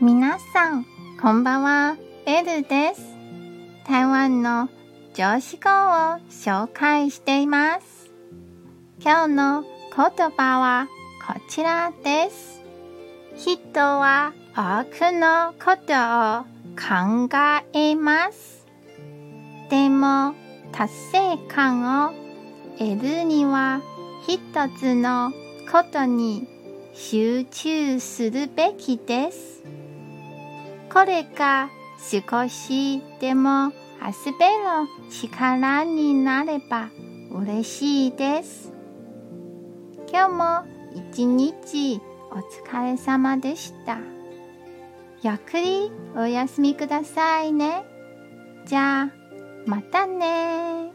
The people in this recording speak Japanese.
皆さん、こんばんは。エルです。台湾の常識語を紹介しています。今日の言葉はこちらです。人は多くのことを考えます。でも、達成感を得るには一つのことに集中するべきです。これが少しでも遊べる力になれば嬉しいです。今日も一日お疲れ様でした。ゆっくりお休みくださいね。じゃあ、またね